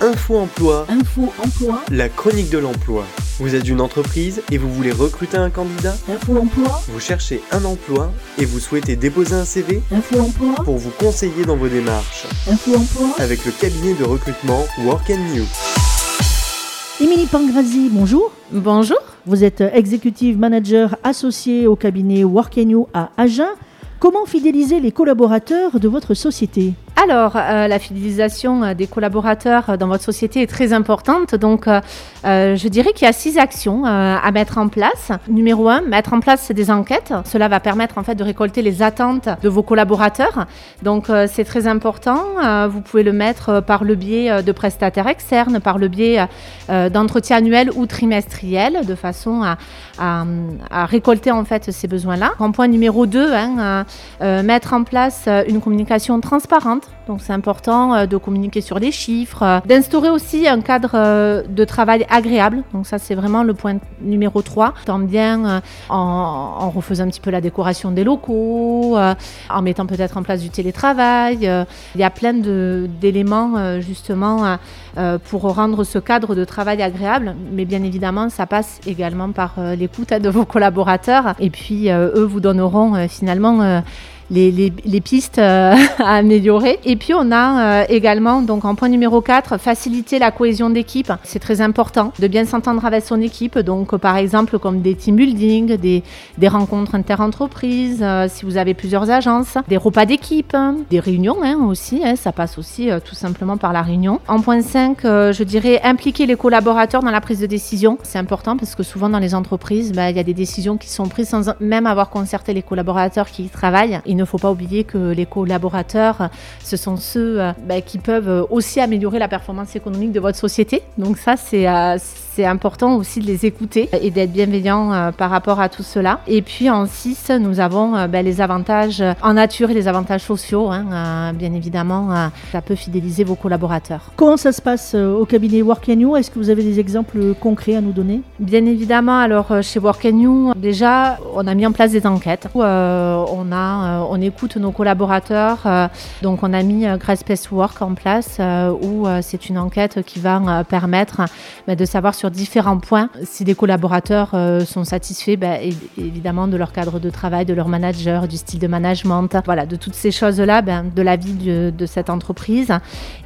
Info Emploi, Info Emploi, la chronique de l'emploi. Vous êtes une entreprise et vous voulez recruter un candidat Info Emploi, Vous cherchez un emploi et vous souhaitez déposer un CV Info Emploi, pour vous conseiller dans vos démarches Info Emploi. avec le cabinet de recrutement Work and New. Émilie Pangrazi, bonjour. Bonjour. Vous êtes executive manager associé au cabinet Work You à Agen. Comment fidéliser les collaborateurs de votre société? Alors, euh, la fidélisation euh, des collaborateurs euh, dans votre société est très importante. Donc, euh, euh, je dirais qu'il y a six actions à mettre en place. Numéro un, mettre en place des enquêtes. Cela va permettre en fait de récolter les attentes de vos collaborateurs. Donc, c'est très important. Vous pouvez le mettre par le biais de prestataires externes, par le biais d'entretiens annuels ou trimestriels, de façon à, à, à récolter en fait ces besoins-là. En point numéro 2, hein, mettre en place une communication transparente. Donc c'est important euh, de communiquer sur les chiffres, euh, d'instaurer aussi un cadre euh, de travail agréable. Donc ça c'est vraiment le point numéro 3. Tant bien en, en refaisant un petit peu la décoration des locaux, en mettant peut-être en place du télétravail. il y a plein d'éléments justement pour rendre ce cadre de travail agréable. Mais bien évidemment, ça passe également par l'écoute hein, de vos collaborateurs. Et puis, eux vous donneront finalement les, pistes euh, à améliorer. Et puis, on a euh, également, donc en point numéro 4, faciliter la cohésion d'équipe. C'est très important de bien s'entendre avec son équipe. Donc, par exemple, comme des team building, des, rencontres interentreprises, euh, si vous avez plusieurs agences, des repas d'équipe, hein, des réunions hein, aussi. hein, ça passe aussi tout simplement par la réunion. En point 5, euh, je dirais impliquer les collaborateurs dans la prise de décision. C'est important parce que souvent dans les entreprises, bah, il y a des décisions qui sont prises sans même avoir concerté les collaborateurs qui y travaillent. Il ne faut pas oublier que les collaborateurs, ce sont ceux euh, bah, qui peuvent euh, aussi améliorer la performance économique de votre société. Donc ça, c'est euh, c'est important aussi de les écouter et d'être bienveillant euh, par rapport à tout cela. Et puis en 6, nous avons euh, bah, les avantages en nature et les avantages sociaux. hein. Euh, bien évidemment, euh, ça peut fidéliser vos collaborateurs. Comment ça se passe euh, au cabinet Work You? Est-ce que vous avez des exemples concrets à nous donner? Bien évidemment, alors euh, chez Work You, déjà, on a mis en place des enquêtes. où, euh, on, a, euh, on écoute nos collaborateurs. euh, donc, on a mis euh, Great Space Work en place, euh, où euh, c'est une enquête qui va euh, permettre bah, de savoir sur différents points si les collaborateurs euh, sont satisfaits, é- évidemment, de leur cadre de travail, de leur manager, du style de management, voilà, de toutes ces choses-là, ben, de la vie de, cette entreprise.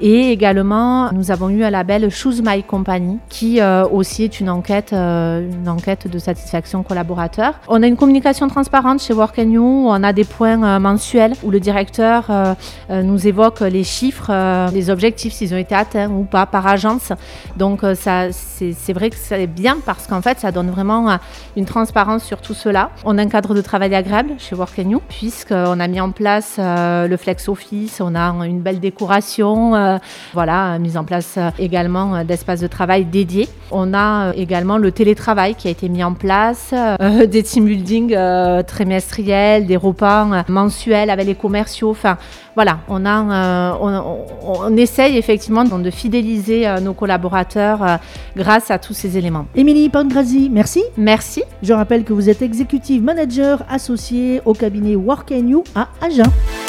Et également, nous avons eu un label Choose My Company, qui euh, aussi est une enquête, euh, une enquête de satisfaction collaborateur. On a une communication transparente chez Work You, on a des points mensuels où le directeur nous évoque les chiffres, les objectifs, s'ils ont été atteints ou pas par agence. Donc ça, c'est c'est vrai que c'est bien parce qu'en fait, ça donne vraiment euh, une transparence sur tout cela. On a un cadre de travail agréable chez Work You, puisqu'on a mis en place euh, le Flex Office, on a une belle décoration, euh, voilà, mise en place euh, également euh, d'espaces de travail dédiés. On a euh, également le télétravail qui a été mis en place, euh, des team building euh, trimestriels, des repas euh, mensuels avec les commerciaux. Enfin, voilà, on, a, euh, on, on- on essaye effectivement de fidéliser euh, nos collaborateurs euh, grâce tous ces éléments. Émilie Pangrazi, merci. Merci. Je rappelle que vous êtes executive manager associé au cabinet Work You à Agen.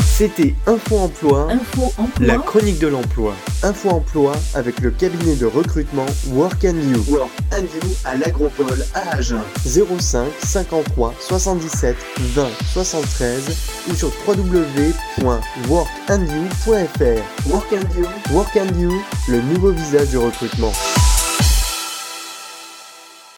C'était Info Emploi, Info la Emploi. chronique de l'emploi. Info Emploi avec le cabinet de recrutement Work and You. Work and You à l'Agropole à Agen. 05 53 77 20 73 ou sur www.workandyou.fr. Work and You, Work and You, le nouveau visage du recrutement.